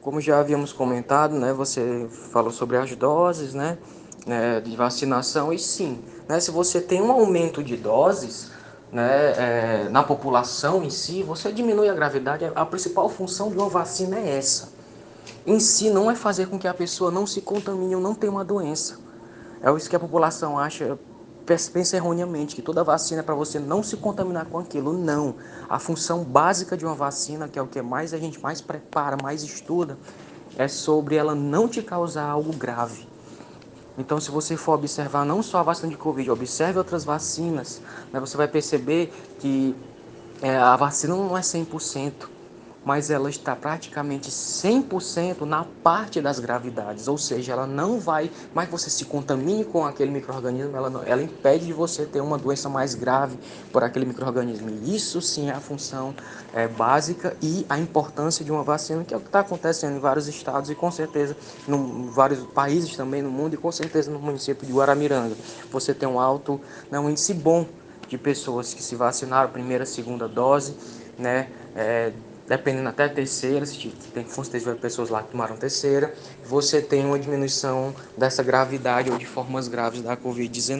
como já havíamos comentado, né, você falou sobre as doses, né, né de vacinação e sim, né, se você tem um aumento de doses, né, é, na população em si, você diminui a gravidade. A principal função de uma vacina é essa. Em si, não é fazer com que a pessoa não se contamine ou não tenha uma doença. É isso que a população acha, pensa erroneamente, que toda vacina é para você não se contaminar com aquilo. Não. A função básica de uma vacina, que é o que mais a gente mais prepara, mais estuda, é sobre ela não te causar algo grave. Então, se você for observar não só a vacina de Covid, observe outras vacinas, né, você vai perceber que é, a vacina não é 100% mas ela está praticamente 100% na parte das gravidades, ou seja, ela não vai, que você se contamine com aquele microorganismo, ela, não, ela impede de você ter uma doença mais grave por aquele microorganismo. E isso sim é a função é, básica e a importância de uma vacina, que é o que está acontecendo em vários estados e com certeza em vários países também no mundo e com certeza no município de Guaramiranga. Você tem um alto, né, um índice bom de pessoas que se vacinaram, primeira, segunda dose, né? É, dependendo até terceira, se tem que considerar pessoas lá que tomaram terceira, você tem uma diminuição dessa gravidade ou de formas graves da Covid-19.